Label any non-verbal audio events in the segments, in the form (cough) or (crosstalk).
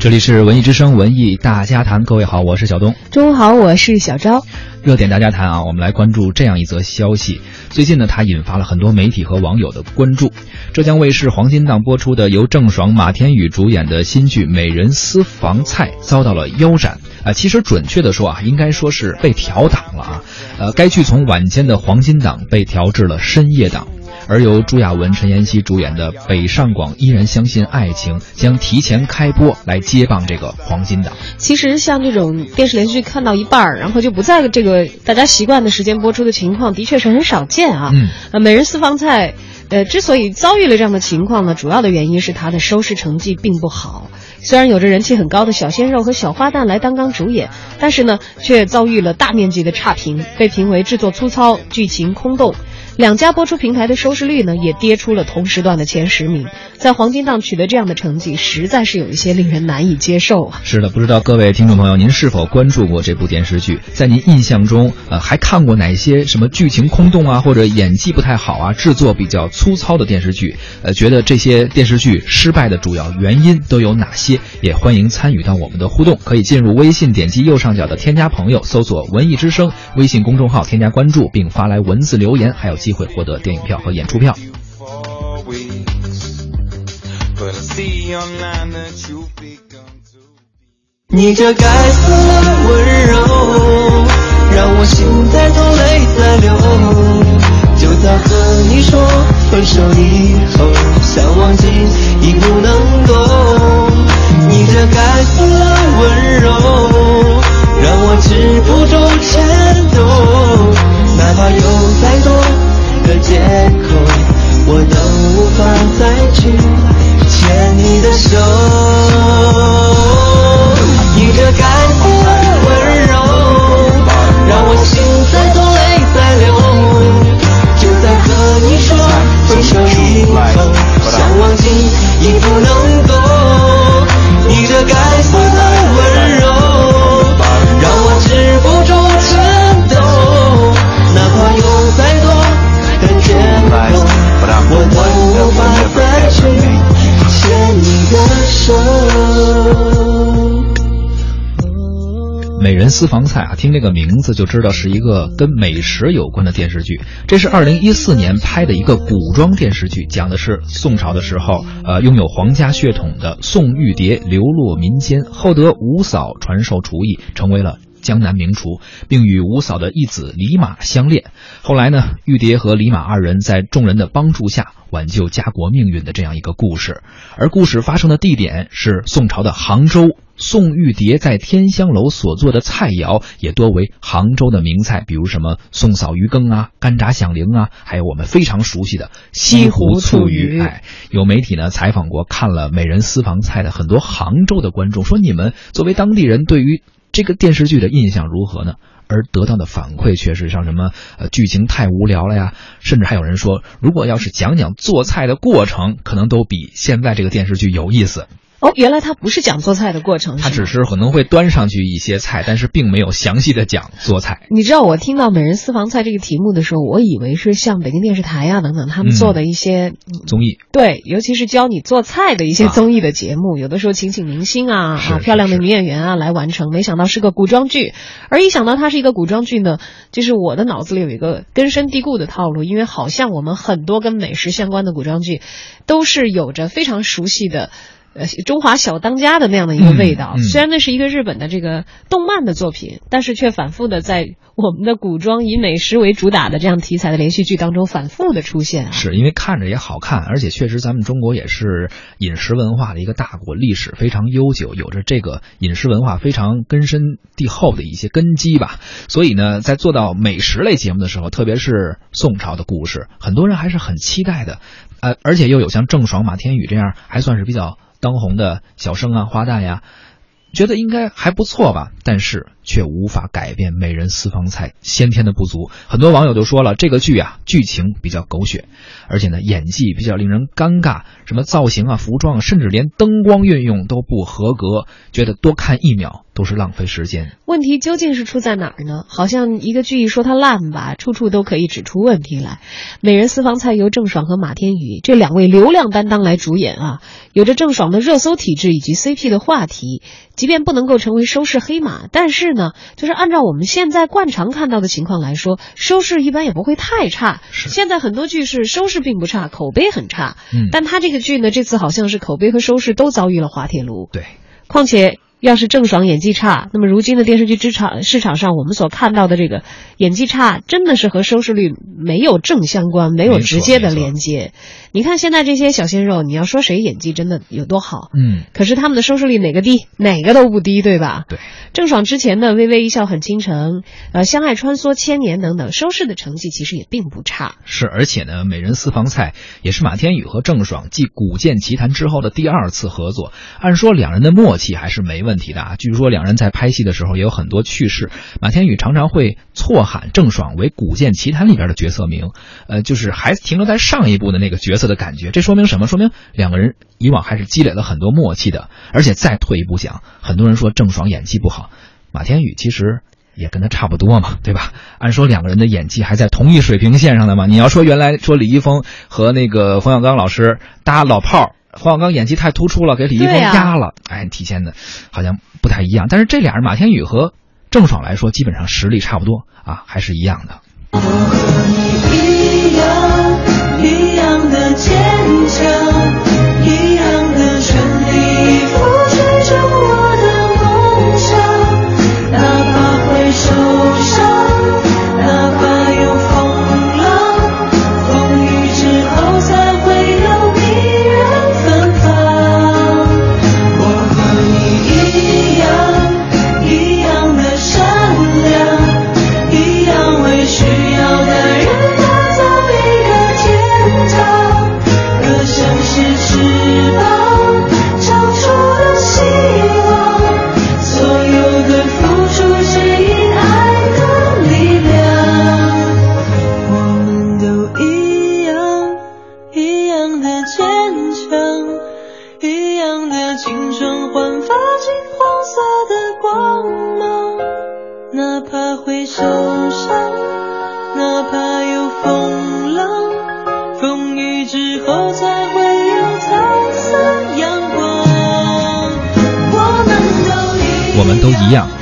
这里是文艺之声文艺大家谈，各位好，我是小东。中午好，我是小昭。热点大家谈啊，我们来关注这样一则消息。最近呢，它引发了很多媒体和网友的关注。浙江卫视黄金档播出的由郑爽、马天宇主演的新剧《美人私房菜》遭到了腰斩啊。其实准确的说啊，应该说是被调档了啊。呃，该剧从晚间的黄金档被调至了深夜档。而由朱亚文、陈妍希主演的《北上广依然相信爱情》将提前开播，来接棒这个黄金档。其实像这种电视连续剧看到一半儿，然后就不在这个大家习惯的时间播出的情况，的确是很少见啊。嗯，呃，《美人私房菜》呃之所以遭遇了这样的情况呢，主要的原因是它的收视成绩并不好。虽然有着人气很高的小鲜肉和小花旦来担纲主演，但是呢，却遭遇了大面积的差评，被评为制作粗糙、剧情空洞。两家播出平台的收视率呢，也跌出了同时段的前十名。在黄金档取得这样的成绩，实在是有一些令人难以接受啊。是的，不知道各位听众朋友，您是否关注过这部电视剧？在您印象中，呃，还看过哪些什么剧情空洞啊，或者演技不太好啊，制作比较粗糙的电视剧？呃，觉得这些电视剧失败的主要原因都有哪些？也欢迎参与到我们的互动，可以进入微信，点击右上角的添加朋友，搜索“文艺之声”微信公众号，添加关注，并发来文字留言，还有机会获得电影票和演出票。你这该死的温柔，让我心在痛，泪在流。就在和你说分手以后，想忘记已不能够。你这该死的温柔，私房菜啊，听这个名字就知道是一个跟美食有关的电视剧。这是二零一四年拍的一个古装电视剧，讲的是宋朝的时候，呃，拥有皇家血统的宋玉蝶流落民间，后得五嫂传授厨艺，成为了。江南名厨，并与五嫂的义子李马相恋。后来呢，玉蝶和李马二人在众人的帮助下挽救家国命运的这样一个故事。而故事发生的地点是宋朝的杭州。宋玉蝶在天香楼所做的菜肴也多为杭州的名菜，比如什么宋嫂鱼羹啊、干炸响铃啊，还有我们非常熟悉的西湖醋鱼。哎，有媒体呢采访过看了《美人私房菜》的很多杭州的观众，说你们作为当地人，对于这个电视剧的印象如何呢？而得到的反馈却是像什么呃剧情太无聊了呀，甚至还有人说，如果要是讲讲做菜的过程，可能都比现在这个电视剧有意思。哦，原来他不是讲做菜的过程，他只是可能会端上去一些菜，但是并没有详细的讲做菜。你知道我听到《美人私房菜》这个题目的时候，我以为是像北京电视台呀等等他们做的一些综艺，对，尤其是教你做菜的一些综艺的节目，有的时候请请明星啊啊漂亮的女演员啊来完成。没想到是个古装剧，而一想到它是一个古装剧呢，就是我的脑子里有一个根深蒂固的套路，因为好像我们很多跟美食相关的古装剧，都是有着非常熟悉的。呃，中华小当家的那样的一个味道，虽然那是一个日本的这个动漫的作品，但是却反复的在我们的古装以美食为主打的这样题材的连续剧当中反复的出现。是因为看着也好看，而且确实咱们中国也是饮食文化的一个大国，历史非常悠久，有着这个饮食文化非常根深蒂厚的一些根基吧。所以呢，在做到美食类节目的时候，特别是宋朝的故事，很多人还是很期待的。呃，而且又有像郑爽、马天宇这样还算是比较。当红的小生啊，花旦呀，觉得应该还不错吧，但是却无法改变《美人私房菜》先天的不足。很多网友都说了，这个剧啊，剧情比较狗血，而且呢，演技比较令人尴尬，什么造型啊、服装，甚至连灯光运用都不合格，觉得多看一秒都。是浪费时间。问题究竟是出在哪儿呢？好像一个剧一说它烂吧，处处都可以指出问题来。《美人私房菜》由郑爽和马天宇这两位流量担当来主演啊，有着郑爽的热搜体质以及 CP 的话题。即便不能够成为收视黑马，但是呢，就是按照我们现在惯常看到的情况来说，收视一般也不会太差。现在很多剧是收视并不差，口碑很差。嗯，但他这个剧呢，这次好像是口碑和收视都遭遇了滑铁卢。对，况且。要是郑爽演技差，那么如今的电视剧市场市场上，我们所看到的这个演技差，真的是和收视率没有正相关，没有直接的连接。你看现在这些小鲜肉，你要说谁演技真的有多好，嗯，可是他们的收视率哪个低，哪个都不低，对吧？对。郑爽之前的《微微一笑很倾城》、呃，《相爱穿梭千年》等等，收视的成绩其实也并不差。是，而且呢，《美人私房菜》也是马天宇和郑爽继《古剑奇谭》之后的第二次合作，按说两人的默契还是没问问题的啊。据说两人在拍戏的时候也有很多趣事，马天宇常常会错喊郑爽为《古剑奇谭》里边的角色名，呃，就是还停留在上一部的那个角色的感觉。这说明什么？说明两个人以往还是积累了很多默契的。而且再退一步讲，很多人说郑爽演技不好。马天宇其实也跟他差不多嘛，对吧？按说两个人的演技还在同一水平线上的嘛。你要说原来说李易峰和那个冯小刚老师搭老炮儿，冯小刚演技太突出了，给李易峰压了，哎，体现的好像不太一样。但是这俩人马天宇和郑爽来说，基本上实力差不多啊，还是一样的。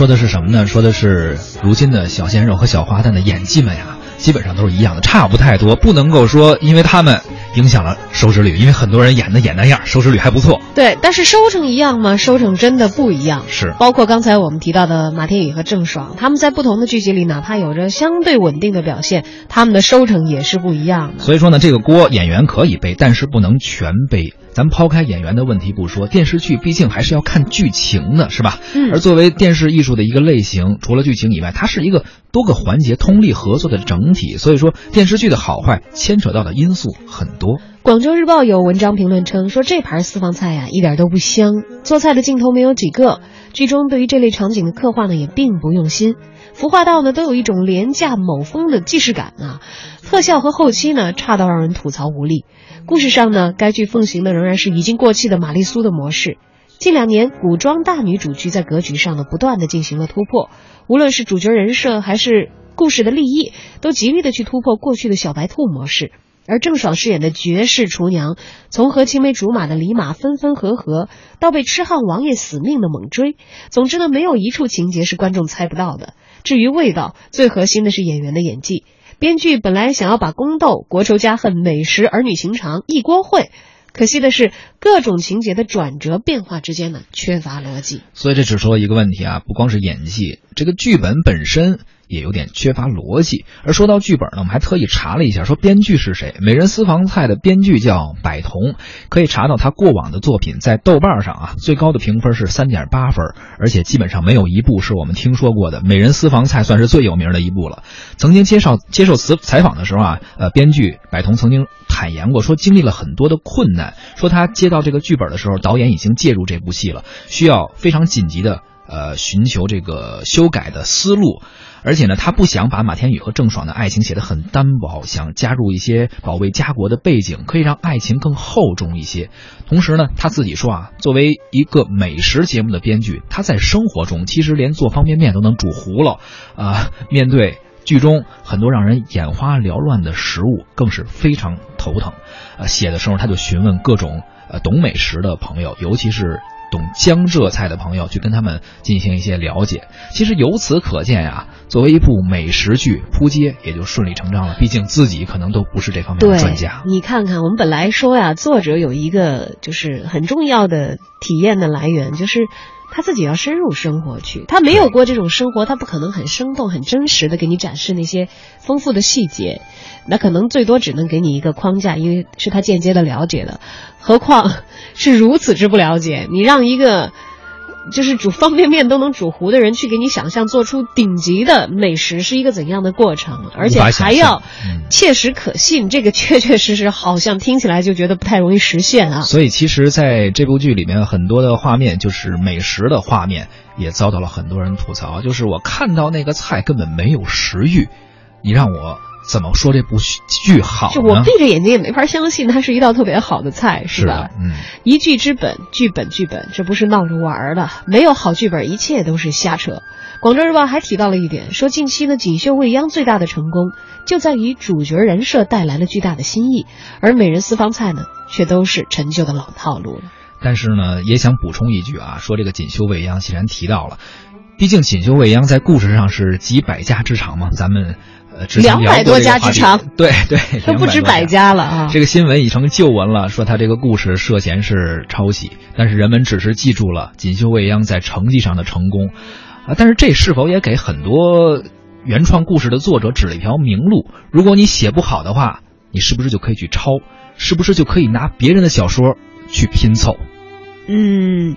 说的是什么呢？说的是如今的小鲜肉和小花旦的演技们呀，基本上都是一样的，差不太多。不能够说因为他们影响了收视率，因为很多人演的演那样，收视率还不错。对，但是收成一样吗？收成真的不一样。是，包括刚才我们提到的马天宇和郑爽，他们在不同的剧集里，哪怕有着相对稳定的表现，他们的收成也是不一样的。所以说呢，这个锅演员可以背，但是不能全背。咱们抛开演员的问题不说，电视剧毕竟还是要看剧情的，是吧？嗯。而作为电视艺术的一个类型，除了剧情以外，它是一个多个环节通力合作的整体。所以说，电视剧的好坏牵扯到的因素很多。广州日报有文章评论称，说这盘私房菜呀，一点都不香，做菜的镜头没有几个，剧中对于这类场景的刻画呢，也并不用心，服化道呢，都有一种廉价某风的既视感啊，特效和后期呢，差到让人吐槽无力。故事上呢，该剧奉行的仍然是已经过气的玛丽苏的模式。近两年，古装大女主剧在格局上呢，不断的进行了突破。无论是主角人设还是故事的立意，都极力的去突破过去的小白兔模式。而郑爽饰演的绝世厨娘，从和青梅竹马的李马分分合合，到被痴汉王爷死命的猛追，总之呢，没有一处情节是观众猜不到的。至于味道，最核心的是演员的演技。编剧本来想要把宫斗、国仇家恨、美食、儿女情长一锅烩，可惜的是各种情节的转折变化之间呢缺乏逻辑。所以这只说一个问题啊，不光是演技，这个剧本本身。也有点缺乏逻辑。而说到剧本呢，我们还特意查了一下，说编剧是谁？《美人私房菜》的编剧叫柏彤，可以查到他过往的作品在豆瓣上啊，最高的评分是三点八分，而且基本上没有一部是我们听说过的。《美人私房菜》算是最有名的一部了。曾经接受接受采采访的时候啊，呃，编剧柏彤曾经坦言过，说经历了很多的困难，说他接到这个剧本的时候，导演已经介入这部戏了，需要非常紧急的呃寻求这个修改的思路。而且呢，他不想把马天宇和郑爽的爱情写得很单薄，想加入一些保卫家国的背景，可以让爱情更厚重一些。同时呢，他自己说啊，作为一个美食节目的编剧，他在生活中其实连做方便面都能煮糊了啊。面对剧中很多让人眼花缭乱的食物，更是非常头疼。呃，写的时候他就询问各种呃懂美食的朋友，尤其是。懂江浙菜的朋友去跟他们进行一些了解，其实由此可见呀，作为一部美食剧扑街也就顺理成章了。毕竟自己可能都不是这方面的专家。你看看，我们本来说呀，作者有一个就是很重要的体验的来源，就是他自己要深入生活去。他没有过这种生活，他不可能很生动、很真实的给你展示那些丰富的细节。那可能最多只能给你一个框架，因为是他间接的了解的，何况是如此之不了解。你让一个就是煮方便面都能煮糊的人去给你想象做出顶级的美食是一个怎样的过程，而且还要切实可信，这个确确实实好像听起来就觉得不太容易实现啊。所以其实在这部剧里面，很多的画面就是美食的画面，也遭到了很多人吐槽，就是我看到那个菜根本没有食欲，你让我。怎么说这部剧好？就我闭着眼睛也没法相信它是一道特别好的菜，是吧？嗯，一剧之本，剧本剧本，这不是闹着玩的。没有好剧本，一切都是瞎扯。广州日报还提到了一点，说近期呢，锦绣未央最大的成功就在于主角人设带来了巨大的新意，而美人私房菜呢，却都是陈旧的老套路了。但是呢，也想补充一句啊，说这个锦绣未央既然提到了，毕竟锦绣未央在故事上是集百家之长嘛，咱们。两百多家之长，对对，(laughs) 都不止百家了啊！这个新闻已成旧闻了，说他这个故事涉嫌是抄袭，但是人们只是记住了锦绣未央在成绩上的成功，啊，但是这是否也给很多原创故事的作者指了一条明路？如果你写不好的话，你是不是就可以去抄？是不是就可以拿别人的小说去拼凑？嗯。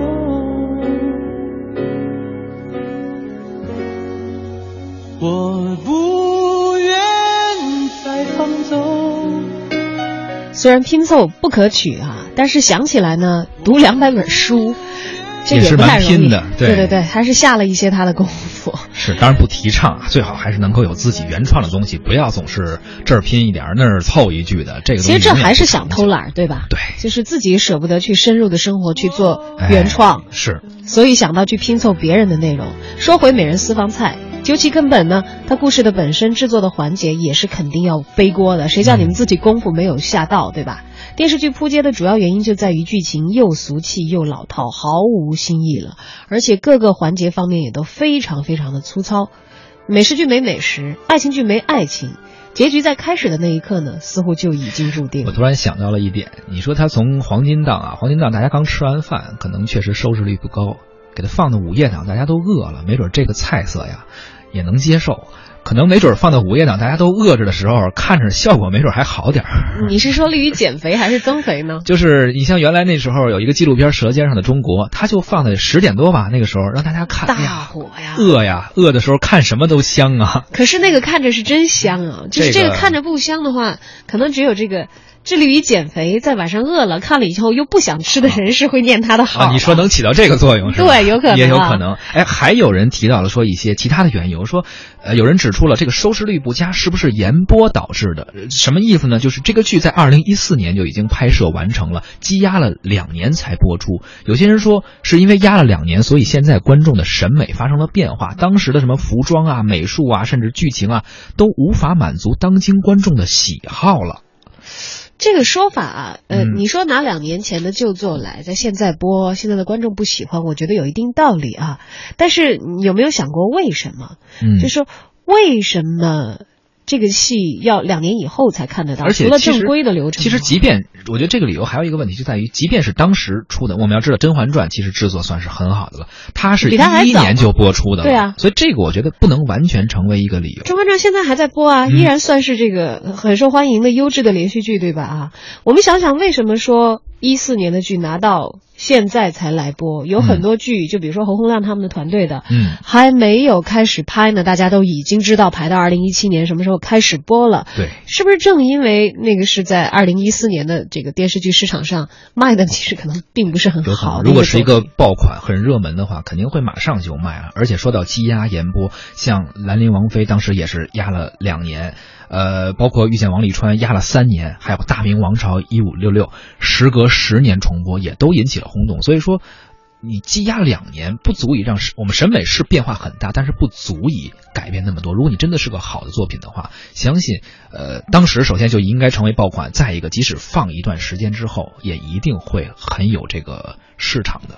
虽然拼凑不可取啊，但是想起来呢，读两百本书，这也是蛮拼的。对对对，还是下了一些他的功夫。是，当然不提倡啊，最好还是能够有自己原创的东西，不要总是这儿拼一点那儿凑一句的。这个其实这还是想偷懒，对吧？对，就是自己舍不得去深入的生活去做原创，是，所以想到去拼凑别人的内容。说回美人私房菜。究其根本呢，它故事的本身制作的环节也是肯定要背锅的。谁叫你们自己功夫没有下到，对吧？电视剧扑街的主要原因就在于剧情又俗气又老套，毫无新意了，而且各个环节方面也都非常非常的粗糙。美食剧没美食，爱情剧没爱情，结局在开始的那一刻呢，似乎就已经注定。我突然想到了一点，你说他从黄金档啊，黄金档大家刚吃完饭，可能确实收视率不高。给它放到午夜档，大家都饿了，没准这个菜色呀也能接受。可能没准放到午夜档，大家都饿着的时候，看着效果没准还好点儿。你是说利于减肥还是增肥呢？(laughs) 就是你像原来那时候有一个纪录片《舌尖上的中国》，他就放在十点多吧，那个时候让大家看。大火呀！饿呀，饿的时候看什么都香啊。可是那个看着是真香啊，就是这个看着不香的话，可能只有这个。致力于减肥，在晚上饿了看了以后又不想吃的人是会念他的好。你说能起到这个作用是吧？对，有可能，也有可能。哎，还有人提到了说一些其他的缘由，说，呃，有人指出了这个收视率不佳是不是延播导致的？什么意思呢？就是这个剧在二零一四年就已经拍摄完成了，积压了两年才播出。有些人说是因为压了两年，所以现在观众的审美发生了变化，当时的什么服装啊、美术啊，甚至剧情啊，都无法满足当今观众的喜好了。这个说法啊，呃，你说拿两年前的旧作来在现在播，现在的观众不喜欢，我觉得有一定道理啊。但是你有没有想过为什么？嗯，就说为什么？这个戏要两年以后才看得到，而且除了正规的流程。其实，即便我觉得这个理由还有一个问题，就在于，即便是当时出的，我们要知道《甄嬛传》其实制作算是很好的了，它是一一年就播出的，对啊，所以这个我觉得不能完全成为一个理由。《甄嬛传》现在还在播啊，依然算是这个很受欢迎的优质的连续剧，对吧？啊，我们想想，为什么说一四年的剧拿到？现在才来播，有很多剧，就比如说侯洪亮他们的团队的，嗯，还没有开始拍呢，大家都已经知道排到二零一七年什么时候开始播了。对，是不是正因为那个是在二零一四年的这个电视剧市场上卖的，其实可能并不是很好。如果是一个爆款、很热门的话，肯定会马上就卖啊。而且说到积压延播，像《兰陵王妃》当时也是压了两年。呃，包括遇见王沥川压了三年，还有大明王朝一五六六，时隔十年重播，也都引起了轰动。所以说，你积压两年不足以让我们审美是变化很大，但是不足以改变那么多。如果你真的是个好的作品的话，相信呃，当时首先就应该成为爆款，再一个，即使放一段时间之后，也一定会很有这个市场的。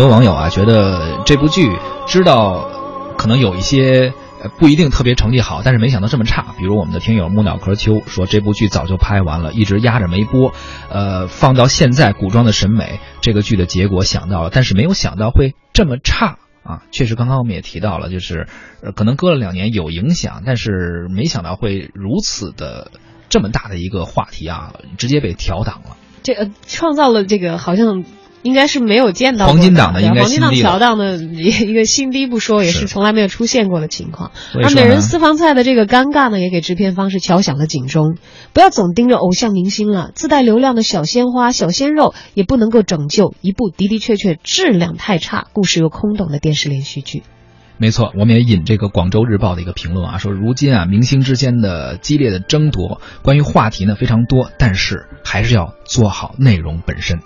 很多网友啊觉得这部剧知道可能有一些不一定特别成绩好，但是没想到这么差。比如我们的听友木脑壳秋说这部剧早就拍完了，一直压着没播。呃，放到现在古装的审美，这个剧的结果想到了，但是没有想到会这么差啊！确实，刚刚我们也提到了，就是可能隔了两年有影响，但是没想到会如此的这么大的一个话题啊，直接被调档了。这呃，创造了这个好像。应该是没有见到黄金档的，应该黄金档调档的 (laughs) 一个新低不说，也是从来没有出现过的情况。而美人私房菜的这个尴尬呢，也给制片方是敲响了警钟，不要总盯着偶像明星了，自带流量的小鲜花、小鲜肉也不能够拯救一部的的确确质量太差、故事又空洞的电视连续剧。没错，我们也引这个《广州日报》的一个评论啊，说如今啊，明星之间的激烈的争夺，关于话题呢非常多，但是还是要做好内容本身。